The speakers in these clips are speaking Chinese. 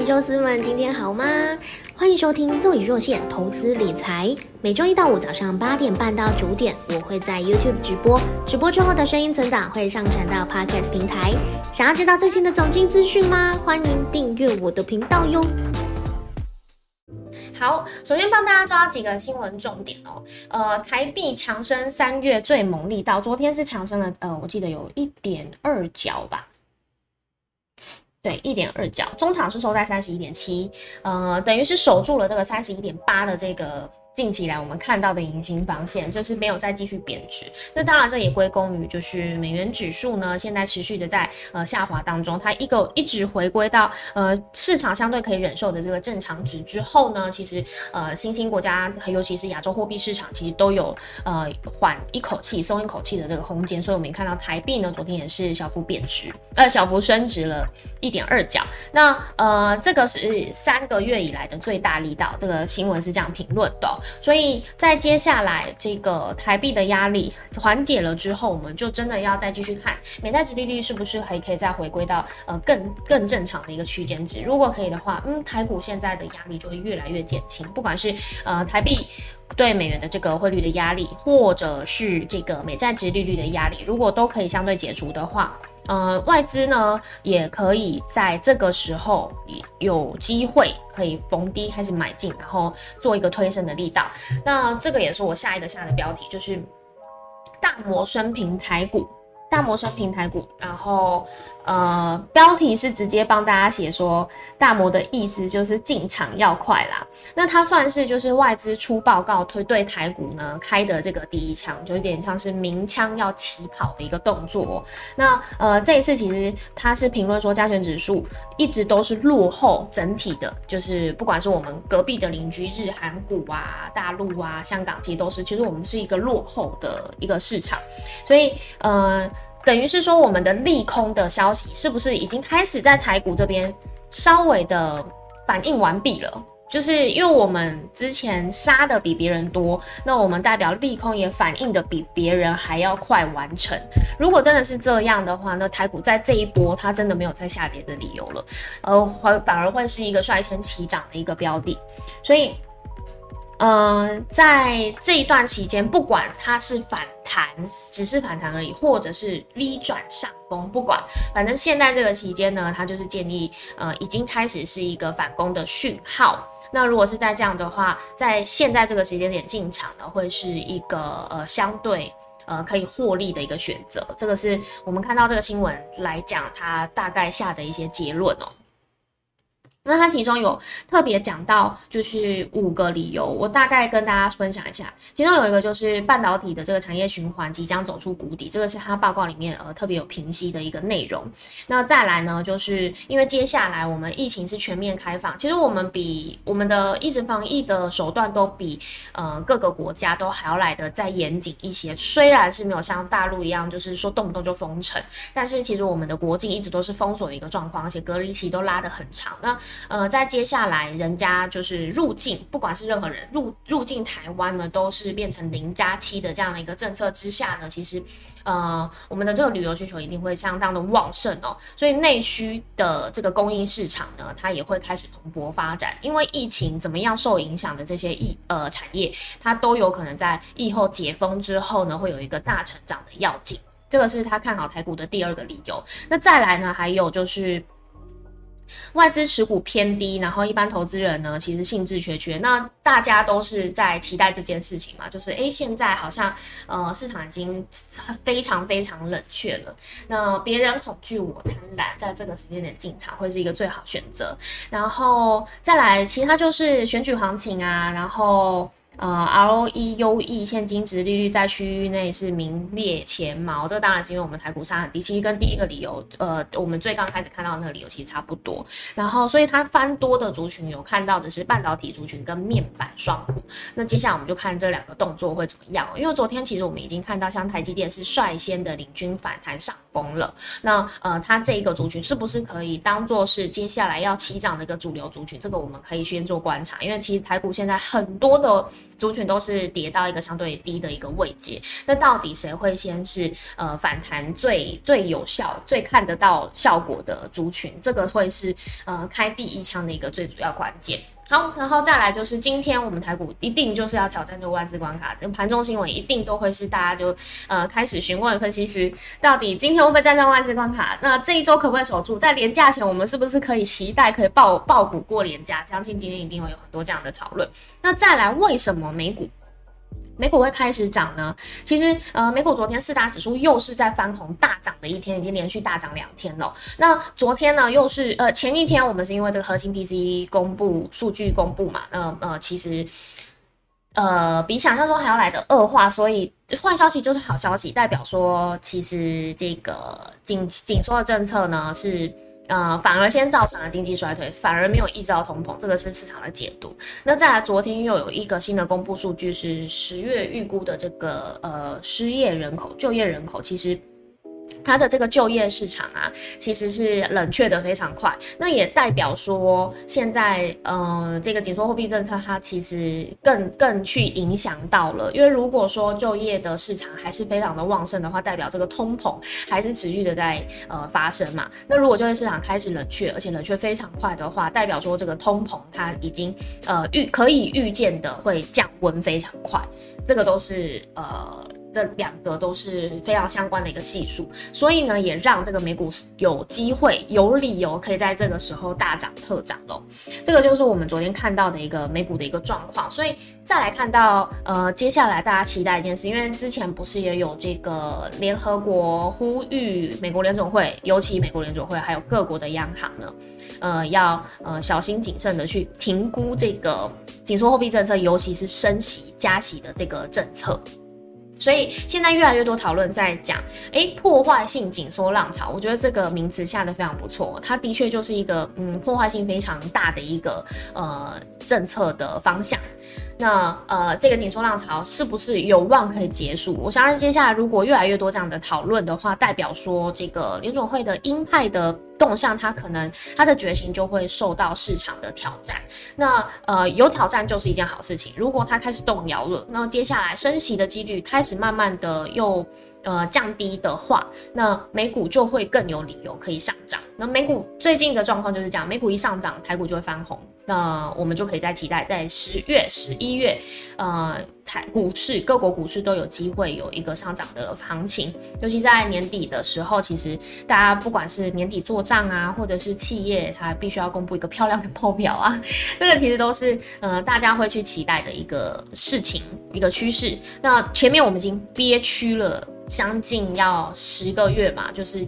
肉丝们，今天好吗？欢迎收听若隐若现投资理财，每周一到五早上八点半到九点，我会在 YouTube 直播，直播之后的声音存档会上传到 Podcast 平台。想要知道最新的总金资讯吗？欢迎订阅我的频道哟。好，首先帮大家抓几个新闻重点哦。呃，台币强升三月最猛力道，昨天是强升了，呃，我记得有一点二角吧。对，一点二角，中场是收在三十一点七，呃，等于是守住了这个三十一点八的这个。近期来我们看到的隐形防线就是没有再继续贬值，那当然这也归功于就是美元指数呢现在持续的在呃下滑当中，它一个一直回归到呃市场相对可以忍受的这个正常值之后呢，其实呃新兴国家尤其是亚洲货币市场其实都有呃缓一口气松一口气的这个空间，所以我们看到台币呢昨天也是小幅贬值，呃小幅升值了一点二角，那呃这个是三个月以来的最大力道，这个新闻是这样评论的。所以在接下来这个台币的压力缓解了之后，我们就真的要再继续看美债值利率是不是还可以再回归到呃更更正常的一个区间值。如果可以的话，嗯，台股现在的压力就会越来越减轻，不管是呃台币对美元的这个汇率的压力，或者是这个美债值利率的压力，如果都可以相对解除的话。呃，外资呢也可以在这个时候有机会可以逢低开始买进，然后做一个推升的力道。那这个也是我下一个下的标题，就是大摩升平台股。大摩升平台股，然后呃，标题是直接帮大家写说，大摩的意思就是进场要快啦。那它算是就是外资出报告推对台股呢开的这个第一枪，就有点像是鸣枪要起跑的一个动作。那呃，这一次其实它是评论说，加权指数一直都是落后整体的，就是不管是我们隔壁的邻居日韩股啊、大陆啊、香港，其实都是，其实我们是一个落后的一个市场，所以呃。等于是说，我们的利空的消息是不是已经开始在台股这边稍微的反应完毕了？就是因为我们之前杀的比别人多，那我们代表利空也反应的比别人还要快完成。如果真的是这样的话，那台股在这一波它真的没有再下跌的理由了，呃，会反而会是一个率先起涨的一个标的，所以。嗯，在这一段期间，不管它是反弹，只是反弹而已，或者是 V 转上攻，不管，反正现在这个期间呢，它就是建立，呃，已经开始是一个反攻的讯号。那如果是在这样的话，在现在这个时间点进场呢，会是一个呃相对呃可以获利的一个选择。这个是我们看到这个新闻来讲，它大概下的一些结论哦。那它其中有特别讲到，就是五个理由，我大概跟大家分享一下。其中有一个就是半导体的这个产业循环即将走出谷底，这个是他报告里面呃特别有评析的一个内容。那再来呢，就是因为接下来我们疫情是全面开放，其实我们比我们的一直防疫的手段都比呃各个国家都还要来的再严谨一些。虽然是没有像大陆一样，就是说动不动就封城，但是其实我们的国境一直都是封锁的一个状况，而且隔离期都拉得很长。那呃，在接下来，人家就是入境，不管是任何人入入境台湾呢，都是变成零加七的这样的一个政策之下呢，其实，呃，我们的这个旅游需求一定会相当的旺盛哦，所以内需的这个供应市场呢，它也会开始蓬勃发展，因为疫情怎么样受影响的这些疫呃产业，它都有可能在疫后解封之后呢，会有一个大成长的要紧，这个是他看好台股的第二个理由。那再来呢，还有就是。外资持股偏低，然后一般投资人呢，其实兴致缺缺。那大家都是在期待这件事情嘛，就是诶，现在好像呃市场已经非常非常冷却了。那别人恐惧，我贪婪，在这个时间点进场会是一个最好选择。然后再来，其他就是选举行情啊，然后。呃，ROE、UE，现金值利率在区域内是名列前茅。这个当然是因为我们台股上很低，其实跟第一个理由，呃，我们最刚开始看到那个理由其实差不多。然后，所以它翻多的族群有看到的是半导体族群跟面板双股。那接下来我们就看这两个动作会怎么样。因为昨天其实我们已经看到，像台积电是率先的领军反弹上攻了。那呃，它这一个族群是不是可以当做是接下来要起涨的一个主流族群？这个我们可以先做观察。因为其实台股现在很多的。族群都是跌到一个相对低的一个位阶。那到底谁会先是呃反弹最最有效、最看得到效果的族群？这个会是呃开第一枪的一个最主要关键。好，然后再来就是今天我们台股一定就是要挑战这个万斯关卡，盘中新闻一定都会是大家就呃开始询问分析师，到底今天会不会站上万斯关卡？那这一周可不可以守住？在廉价前，我们是不是可以期待可以爆爆股过廉价？相信今天一定会有很多这样的讨论。那再来，为什么美股？美股会开始涨呢？其实，呃，美股昨天四大指数又是在翻红大涨的一天，已经连续大涨两天了。那昨天呢，又是呃前一天我们是因为这个核心 P C 公布数据公布嘛，那呃其实呃比想象中还要来的恶化，所以坏消息就是好消息，代表说其实这个紧紧缩的政策呢是。呃，反而先造成了经济衰退，反而没有抑制到通膨，这个是市场的解读。那再来，昨天又有一个新的公布数据，是十月预估的这个呃失业人口、就业人口，其实。它的这个就业市场啊，其实是冷却的非常快，那也代表说现在呃这个紧缩货币政策它其实更更去影响到了，因为如果说就业的市场还是非常的旺盛的话，代表这个通膨还是持续的在呃发生嘛。那如果就业市场开始冷却，而且冷却非常快的话，代表说这个通膨它已经呃预可以预见的会降温非常快，这个都是呃。这两个都是非常相关的一个系数，所以呢，也让这个美股有机会、有理由可以在这个时候大涨特涨哦。这个就是我们昨天看到的一个美股的一个状况。所以再来看到，呃，接下来大家期待一件事，因为之前不是也有这个联合国呼吁美国联总会，尤其美国联总会还有各国的央行呢，呃，要呃小心谨慎的去评估这个紧缩货币政策，尤其是升息加息的这个政策。所以现在越来越多讨论在讲，哎，破坏性紧缩浪潮，我觉得这个名词下的非常不错，它的确就是一个嗯破坏性非常大的一个呃政策的方向。那呃，这个紧缩浪潮是不是有望可以结束？我相信接下来如果越来越多这样的讨论的话，代表说这个联总会的鹰派的动向，它可能它的决心就会受到市场的挑战。那呃，有挑战就是一件好事情。如果它开始动摇了，那接下来升息的几率开始慢慢的又。呃，降低的话，那美股就会更有理由可以上涨。那美股最近的状况就是这样，美股一上涨，台股就会翻红。那我们就可以在期待，在十月、十一月，呃，台股市各国股市都有机会有一个上涨的行情。尤其在年底的时候，其实大家不管是年底做账啊，或者是企业它必须要公布一个漂亮的报表啊，这个其实都是呃大家会去期待的一个事情，一个趋势。那前面我们已经憋屈了。将近要十个月嘛，就是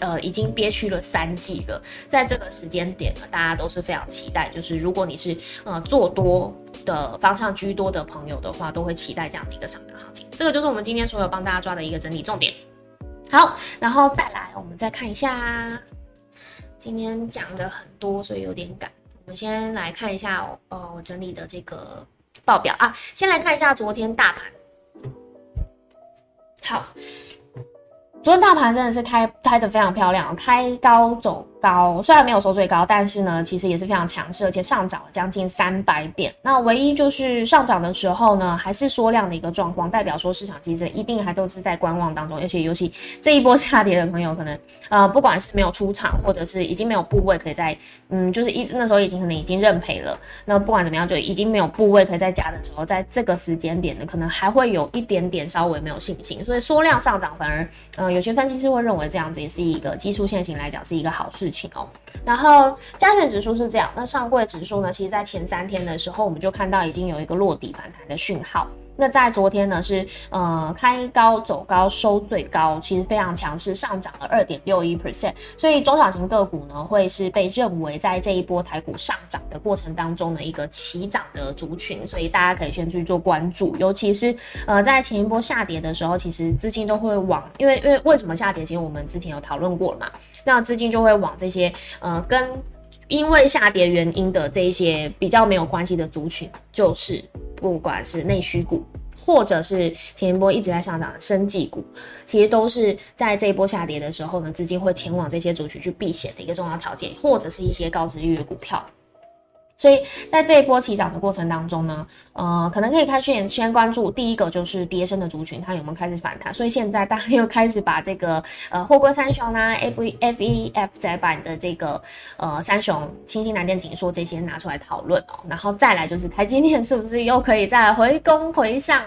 呃已经憋屈了三季了，在这个时间点呢，大家都是非常期待。就是如果你是呃做多的方向居多的朋友的话，都会期待这样的一个上涨行情。这个就是我们今天所有帮大家抓的一个整理重点。好，然后再来，我们再看一下，今天讲的很多，所以有点赶。我们先来看一下呃我整理的这个报表啊，先来看一下昨天大盘。好，昨天大盘真的是开开的非常漂亮，开高走。高虽然没有收最高，但是呢，其实也是非常强势，而且上涨了将近三百点。那唯一就是上涨的时候呢，还是缩量的一个状况，代表说市场其实一定还都是在观望当中。而且尤其这一波下跌的朋友，可能呃，不管是没有出场，或者是已经没有部位可以在嗯，就是一那时候已经可能已经认赔了。那不管怎么样，就已经没有部位可以在加的时候，在这个时间点呢，可能还会有一点点稍微没有信心。所以缩量上涨，反而呃，有些分析师会认为这样子也是一个技术线型来讲是一个好事。事情哦，然后加权指数是这样，那上柜指数呢？其实，在前三天的时候，我们就看到已经有一个落底反弹的讯号。那在昨天呢，是呃开高走高收最高，其实非常强势，上涨了二点六一 percent。所以中小型个股呢，会是被认为在这一波台股上涨的过程当中的一个起涨的族群，所以大家可以先去做关注。尤其是呃在前一波下跌的时候，其实资金都会往，因为因为为什么下跌？其实我们之前有讨论过了嘛，那资金就会往这些呃跟因为下跌原因的这一些比较没有关系的族群，就是。不管是内需股，或者是前一波一直在上涨的生技股，其实都是在这一波下跌的时候呢，资金会前往这些族群去避险的一个重要条件，或者是一些高值率股票。所以在这一波起涨的过程当中呢，呃，可能可以开始先关注第一个就是跌升的族群，它有没有开始反弹。所以现在大家又开始把这个 呃货柜三雄啊，F F E F 窄板的这个呃三雄，清新南电、锦硕这些拿出来讨论哦。然后再来就是台积电是不是又可以再回攻回上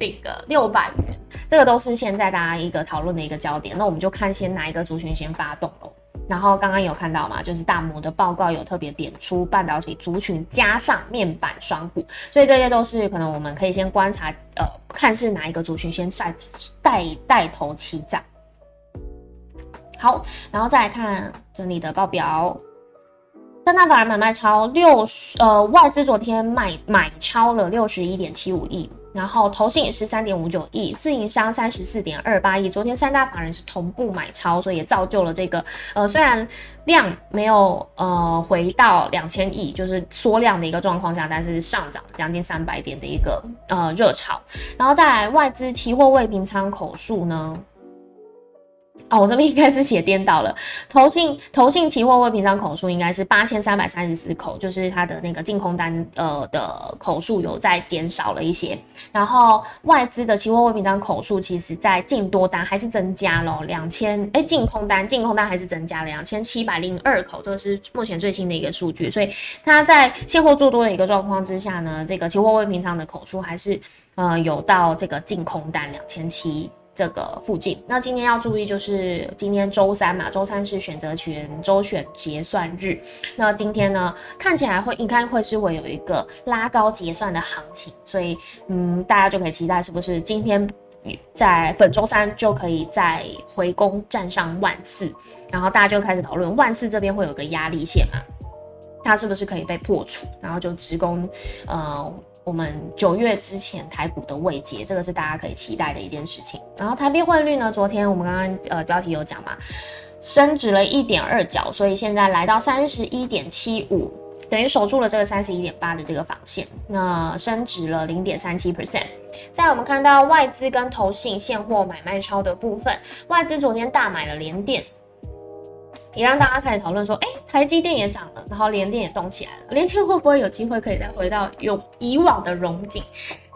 这个六百元？这个都是现在大家一个讨论的一个焦点。那我们就看先哪一个族群先发动喽。然后刚刚有看到嘛，就是大摩的报告有特别点出半导体族群加上面板双股，所以这些都是可能我们可以先观察，呃，看是哪一个族群先带带带头起涨。好，然后再来看这里的报表，三大法人买卖超六十，呃，外资昨天买买超了六十一点七五亿。然后投信是三点五九亿，自营商三十四点二八亿。昨天三大法人是同步买超，所以也造就了这个呃，虽然量没有呃回到两千亿，就是缩量的一个状况下，但是上涨将近三百点的一个呃热潮。然后再来外资期货未平仓口数呢？哦，我这边应该是写颠倒了。投信投信期货未平仓口数应该是八千三百三十四口，就是它的那个净空单呃的口数有在减少了一些。然后外资的期货未平仓口数，其实在净多单还是增加了两千，哎，净空单净空单还是增加了两千七百零二口，这个是目前最新的一个数据。所以它在现货做多的一个状况之下呢，这个期货未平仓的口数还是呃有到这个净空单两千七。这个附近，那今天要注意就是今天周三嘛，周三是选择权周选结算日。那今天呢，看起来会应该会是会有一个拉高结算的行情，所以嗯，大家就可以期待是不是今天在本周三就可以再回攻站上万四，然后大家就开始讨论万四这边会有个压力线嘛，它是不是可以被破除，然后就直攻呃。我们九月之前台股的位阶，这个是大家可以期待的一件事情。然后台币汇率呢，昨天我们刚刚呃标题有讲嘛，升值了一点二角，所以现在来到三十一点七五，等于守住了这个三十一点八的这个防线。那升值了零点三七 percent。在我们看到外资跟投信现货买卖超的部分，外资昨天大买了联电。也让大家开始讨论说，哎，台积电也涨了，然后联电也动起来了，联电会不会有机会可以再回到有以往的荣景？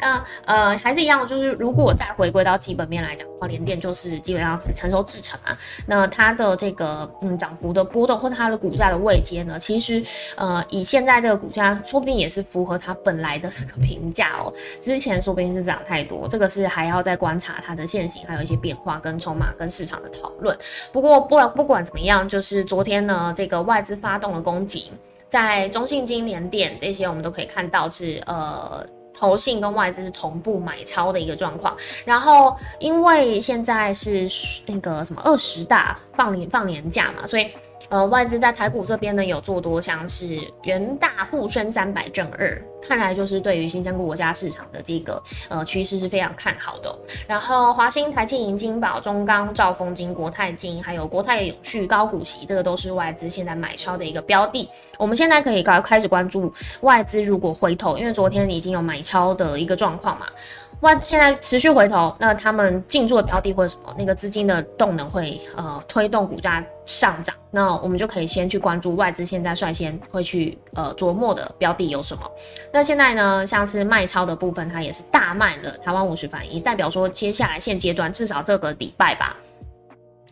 那呃还是一样，就是如果再回归到基本面来讲的话，联电就是基本上是成熟制程嘛。那它的这个嗯涨幅的波动或它的股价的位阶呢，其实呃以现在这个股价，说不定也是符合它本来的这个评价哦。之前说不定是涨太多，这个是还要再观察它的现形，还有一些变化跟筹码跟市场的讨论。不过不不管怎么样，就是昨天呢这个外资发动了攻击，在中信金联电这些我们都可以看到是呃。投信跟外资是同步买超的一个状况，然后因为现在是那个什么二十大放年放年假嘛，所以。呃，外资在台股这边呢有做多，像是元大沪深三百正二，看来就是对于新疆国家市场的这个呃趋势是非常看好的。然后华兴、台庆、银金宝、中钢、兆丰金、国泰金，还有国泰永续高股息，这个都是外资现在买超的一个标的。我们现在可以开开始关注外资如果回头，因为昨天已经有买超的一个状况嘛。外资现在持续回头，那他们进驻的标的或者什么那个资金的动能会呃推动股价上涨，那我们就可以先去关注外资现在率先会去呃琢磨的标的有什么。那现在呢，像是卖超的部分，它也是大卖了台湾五十反一，代表说接下来现阶段至少这个礼拜吧。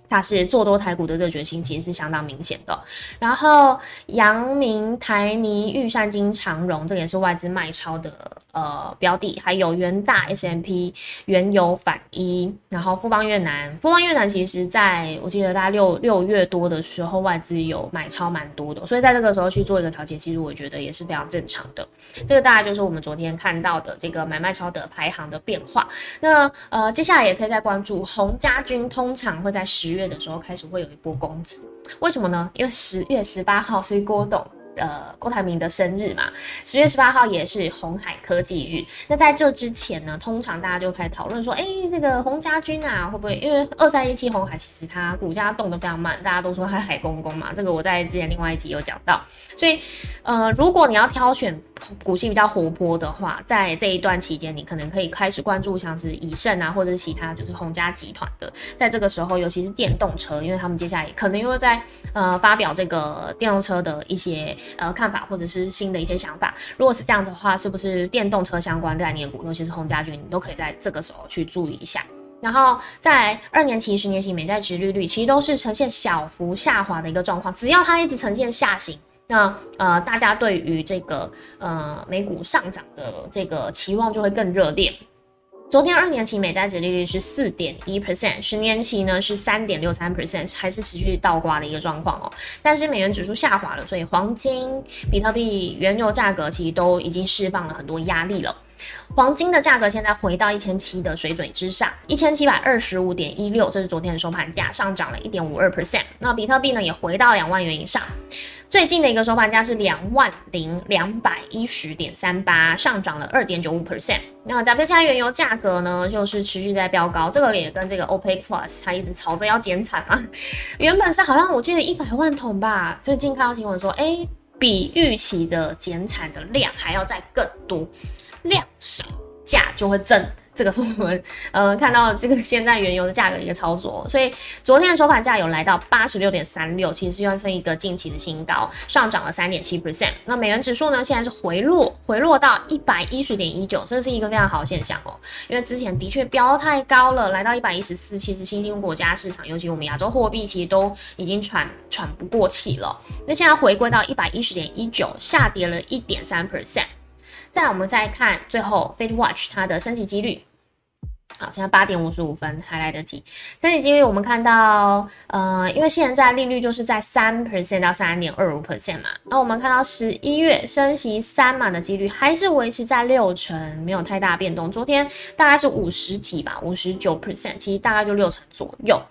它是做多台股的这个决心其实是相当明显的，然后阳明、台泥、玉山金、长荣，这个也是外资卖超的呃标的，还有元大、S M P、原油反一，然后富邦越南，富邦越南其实在我记得大概六六月多的时候，外资有买超蛮多的，所以在这个时候去做一个调节，其实我觉得也是非常正常的。这个大概就是我们昨天看到的这个买卖超的排行的变化。那呃接下来也可以再关注洪家军，通常会在十。月的时候开始会有一波攻击，为什么呢？因为十月十八号是郭董。呃，郭台铭的生日嘛，十月十八号也是红海科技日。那在这之前呢，通常大家就开始讨论说，哎，这个洪家军啊，会不会因为二三一七红海其实它股价动得非常慢，大家都说它海公公嘛。这个我在之前另外一集有讲到。所以，呃，如果你要挑选股性比较活泼的话，在这一段期间，你可能可以开始关注像是以盛啊，或者是其他就是洪家集团的。在这个时候，尤其是电动车，因为他们接下来可能又在呃发表这个电动车的一些呃看法或者是新的一些想法。如果是这样的话，是不是电动车相关概念股，尤其是红家军，你都可以在这个时候去注意一下。然后在二年期、十年期美债值利率，其实都是呈现小幅下滑的一个状况。只要它一直呈现下行。那呃，大家对于这个呃美股上涨的这个期望就会更热烈。昨天二年期美债值利率是四点一 percent，十年期呢是三点六三 percent，还是持续倒挂的一个状况哦。但是美元指数下滑了，所以黄金、比特币、原油价格其实都已经释放了很多压力了。黄金的价格现在回到一千七的水准之上，一千七百二十五点一六，这是昨天的收盘价，上涨了一点五二 percent。那比特币呢也回到两万元以上。最近的一个收盘价是两万零两百一十点三八，上涨了二点九五 percent。那 WTI 原油价格呢，就是持续在飙高，这个也跟这个 OPEC Plus 它一直吵着要减产啊。原本是好像我记得一百万桶吧，最近看到新闻说，哎，比预期的减产的量还要再更多，量少价就会增。这个是我们 呃看到这个现在原油的价格一个操作，所以昨天的收盘价有来到八十六点三六，其实又是一个近期的新高，上涨了三点七 percent。那美元指数呢，现在是回落，回落到一百一十点一九，这是一个非常好的现象哦，因为之前的确飙太高了，来到一百一十四，其实新兴国家市场，尤其我们亚洲货币，其实都已经喘喘不过气了。那现在回归到一百一十点一九，下跌了一点三 percent。再来，我们再看最后 Fed Watch 它的升息几率。好，现在八点五十五分还来得及。升息几率我们看到，呃，因为现在利率就是在三 percent 到三点二五 percent 嘛，那我们看到十一月升息三码的几率还是维持在六成，没有太大变动。昨天大概是五十几吧，五十九 percent，其实大概就六成左右。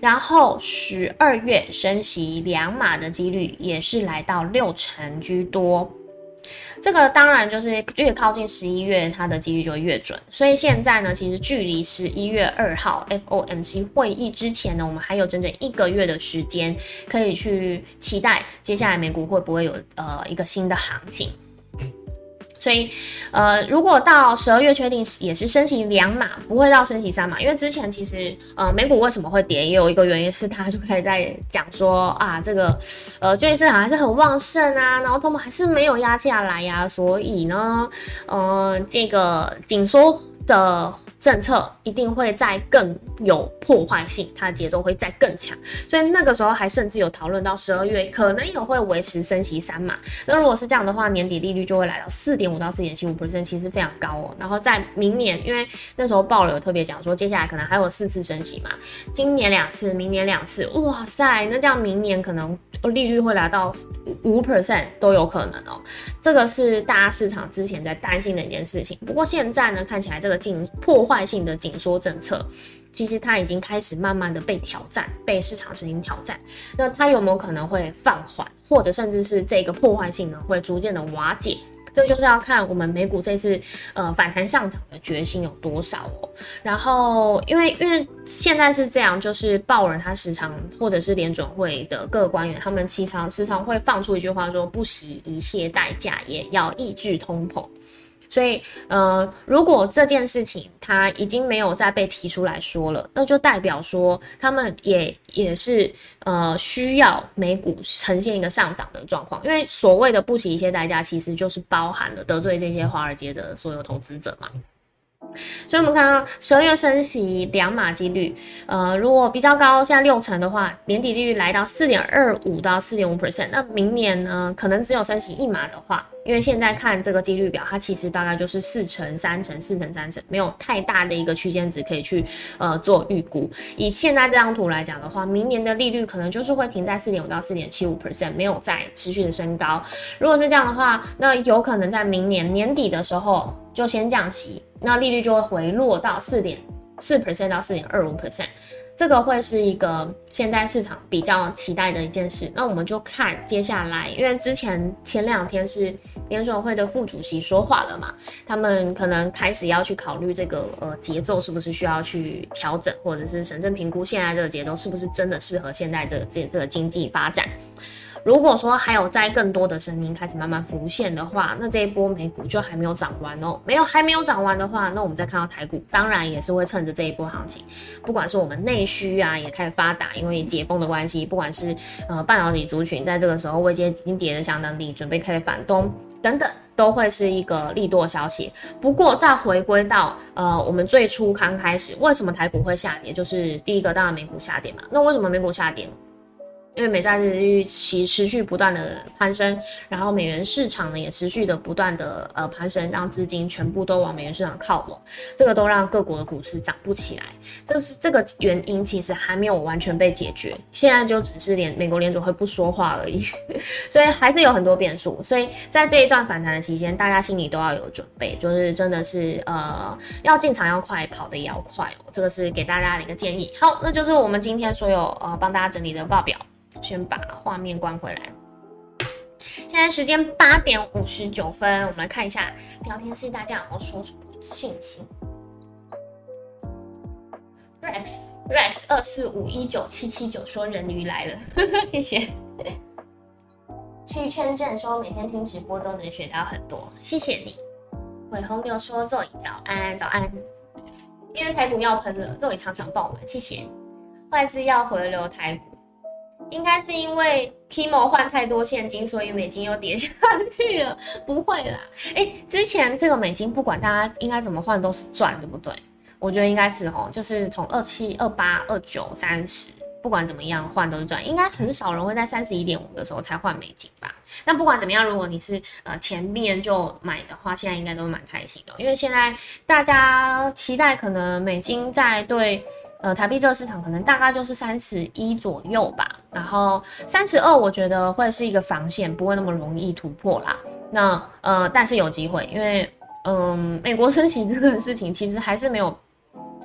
然后十二月升息两码的几率也是来到六成居多。这个当然就是越靠近十一月，它的几率就越准。所以现在呢，其实距离十一月二号 FOMC 会议之前呢，我们还有整整一个月的时间，可以去期待接下来美股会不会有呃一个新的行情。所以，呃，如果到十二月确定也是升息两码，不会到升息三码，因为之前其实，呃，美股为什么会跌，也有一个原因是它就可以在讲说啊，这个，呃，就业市场还是很旺盛啊，然后他们还是没有压下来呀，所以呢，呃，这个紧缩的。政策一定会再更有破坏性，它的节奏会再更强，所以那个时候还甚至有讨论到十二月可能也会维持升息三码。那如果是这样的话，年底利率就会来到四点五到四点七五 percent，其实非常高哦。然后在明年，因为那时候鲍有特别讲说，接下来可能还有四次升息嘛，今年两次，明年两次，哇塞，那这样明年可能利率会来到五 percent 都有可能哦。这个是大家市场之前在担心的一件事情。不过现在呢，看起来这个紧破坏。性的紧缩政策，其实它已经开始慢慢的被挑战，被市场进行挑战。那它有没有可能会放缓，或者甚至是这个破坏性呢会逐渐的瓦解？这就是要看我们美股这次呃反弹上涨的决心有多少哦。然后因为因为现在是这样，就是鲍尔他时常或者是联准会的各个官员，他们时常时常会放出一句话说：不惜一切代价也要抑制通膨。所以，呃，如果这件事情他已经没有再被提出来说了，那就代表说他们也也是呃需要美股呈现一个上涨的状况，因为所谓的不惜一切代价，其实就是包含了得罪这些华尔街的所有投资者嘛。所以，我们看到十二月升息两码几率，呃，如果比较高，现在六成的话，年底利率来到四点二五到四点五 percent，那明年呢，可能只有升息一码的话。因为现在看这个几率表，它其实大概就是四成、三成、四成、三成，没有太大的一个区间值可以去呃做预估。以现在这张图来讲的话，明年的利率可能就是会停在四点五到四点七五 percent，没有再持续的升高。如果是这样的话，那有可能在明年年底的时候就先降息，那利率就会回落到四点四 percent 到四点二五 percent。这个会是一个现在市场比较期待的一件事，那我们就看接下来，因为之前前两天是联准会的副主席说话了嘛，他们可能开始要去考虑这个呃节奏是不是需要去调整，或者是审慎评估现在这个节奏是不是真的适合现在这个这这个经济发展。如果说还有再更多的声音开始慢慢浮现的话，那这一波美股就还没有涨完哦。没有还没有涨完的话，那我们再看到台股，当然也是会趁着这一波行情，不管是我们内需啊也开始发达，因为解封的关系，不管是呃半导体族群在这个时候位阶已经跌得相当低，准备开始反攻等等。都会是一个利多消息。不过再回归到呃，我们最初刚开始，为什么台股会下跌？就是第一个，当然美股下跌嘛。那为什么美股下跌？因为美债利率其持续不断的攀升，然后美元市场呢也持续的不断的呃攀升，让资金全部都往美元市场靠拢，这个都让各国的股市涨不起来。这是这个原因，其实还没有完全被解决，现在就只是连美国联储会不说话而已，所以还是有很多变数。所以在这一段反弹的期间，大家心里都要有准备，就是真的是呃要进场要快，跑的也要快哦。这个是给大家的一个建议。好，那就是我们今天所有呃帮大家整理的报表。先把画面关回来。现在时间八点五十九分，我们来看一下聊天室大家有没有说什么讯息。Rex Rex 二四五一九七七九说人鱼来了，谢谢。去圈证说每天听直播都能学到很多，谢谢你。伟红牛说座椅早安早安，因为台股要喷了，座椅场场爆满，谢谢。外资要回流台股。应该是因为 Kimo 换太多现金，所以美金又跌下去了。不会啦，哎，之前这个美金不管大家应该怎么换都是赚，对不对？我觉得应该是哦，就是从二七、二八、二九、三十，不管怎么样换都是赚。应该很少人会在三十一点五的时候才换美金吧？那不管怎么样，如果你是呃前面就买的话，现在应该都蛮开心的，因为现在大家期待可能美金在对。呃，台币这个市场可能大概就是三十一左右吧，然后三十二，我觉得会是一个防线，不会那么容易突破啦。那呃，但是有机会，因为嗯，美国升息这个事情其实还是没有，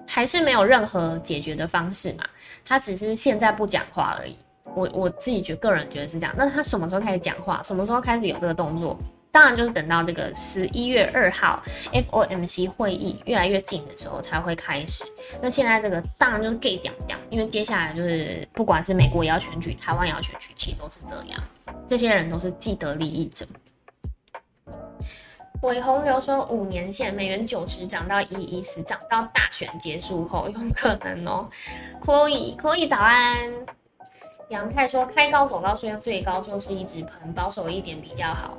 还是没有任何解决的方式嘛，他只是现在不讲话而已。我我自己觉个人觉得是这样，那他什么时候开始讲话？什么时候开始有这个动作？当然就是等到这个十一月二号 FOMC 会议越来越近的时候才会开始。那现在这个当然就是 gay 掉掉，因为接下来就是不管是美国也要选举，台湾也要选举，其实都是这样。这些人都是既得利益者。韦洪流说，五年线美元九十涨到一一四，涨到大选结束后有可能哦。Chloe，Chloe 早安。杨太说，开高走高，虽然最高就是一直喷，保守一点比较好。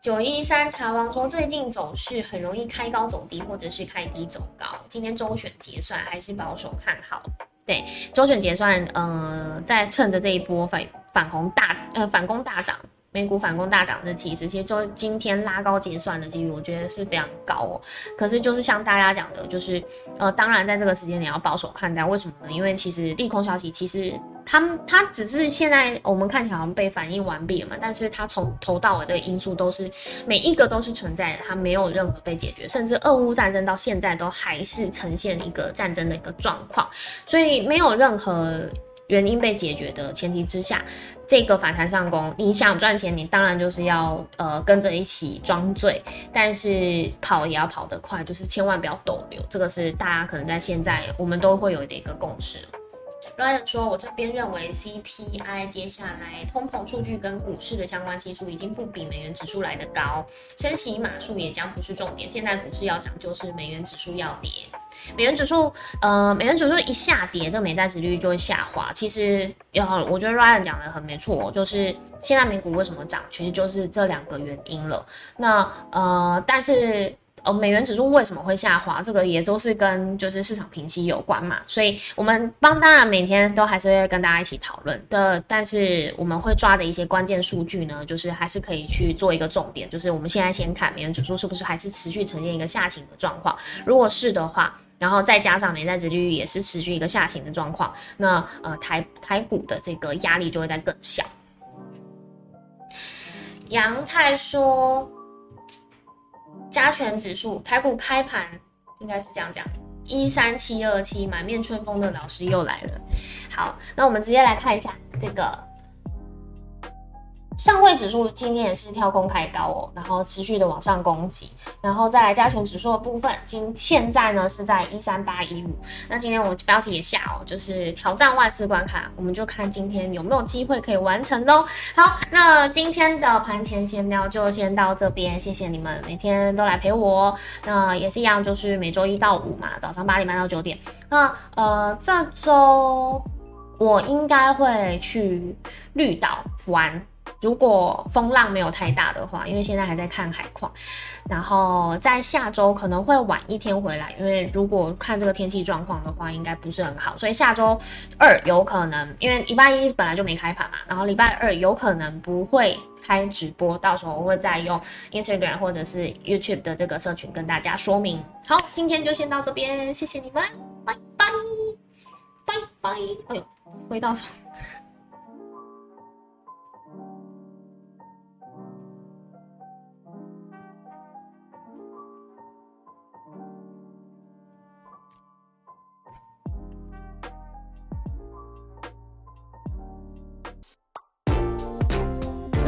九一三茶王说，最近走势很容易开高走低，或者是开低走高。今天周选结算还是保守看好。对，周选结算，呃，在趁着这一波反反红大呃反攻大涨。美股反攻大涨的其实，其实就今天拉高结算的几率，我觉得是非常高哦。可是就是像大家讲的，就是呃，当然在这个时间你要保守看待，为什么呢？因为其实利空消息其实它它只是现在我们看起来好像被反应完毕了嘛，但是它从头到尾这个因素都是每一个都是存在的，它没有任何被解决，甚至俄乌战争到现在都还是呈现一个战争的一个状况，所以没有任何。原因被解决的前提之下，这个反弹上攻，你想赚钱，你当然就是要呃跟着一起装醉，但是跑也要跑得快，就是千万不要逗留，这个是大家可能在现在我们都会有的一个共识。Ryan 说：“我这边认为 CPI 接下来通膨数据跟股市的相关系数已经不比美元指数来的高，升息码数也将不是重点。现在股市要涨，就是美元指数要跌。美元指数，呃，美元指数一下跌，这个美债值率就会下滑。其实，要我觉得 Ryan 讲的很没错，就是现在美股为什么涨，其实就是这两个原因了。那呃，但是。”哦，美元指数为什么会下滑？这个也都是跟就是市场平息有关嘛，所以我们帮当然每天都还是会跟大家一起讨论的，但是我们会抓的一些关键数据呢，就是还是可以去做一个重点，就是我们现在先看美元指数是不是还是持续呈现一个下行的状况，如果是的话，然后再加上美债殖利率也是持续一个下行的状况，那呃台台股的这个压力就会在更小。杨太说。加权指数，台股开盘应该是这样讲，一三七二七，满面春风的老师又来了。好，那我们直接来看一下这个上柜指数今天也是跳空开高哦，然后持续的往上攻击，然后再来加权指数的部分，今现在呢是在一三八一五。那今天我们标题也下哦，就是挑战万次关卡，我们就看今天有没有机会可以完成喽。好，那今天的盘前闲聊就先到这边，谢谢你们每天都来陪我。那也是一样，就是每周一到五嘛，早上八点半到九点。那呃，这周我应该会去绿岛玩。如果风浪没有太大的话，因为现在还在看海况，然后在下周可能会晚一天回来，因为如果看这个天气状况的话，应该不是很好，所以下周二有可能，因为礼拜一本来就没开盘嘛，然后礼拜二有可能不会开直播，到时候我会再用 Instagram 或者是 YouTube 的这个社群跟大家说明。好，今天就先到这边，谢谢你们，拜拜，拜拜。哎呦，回到手。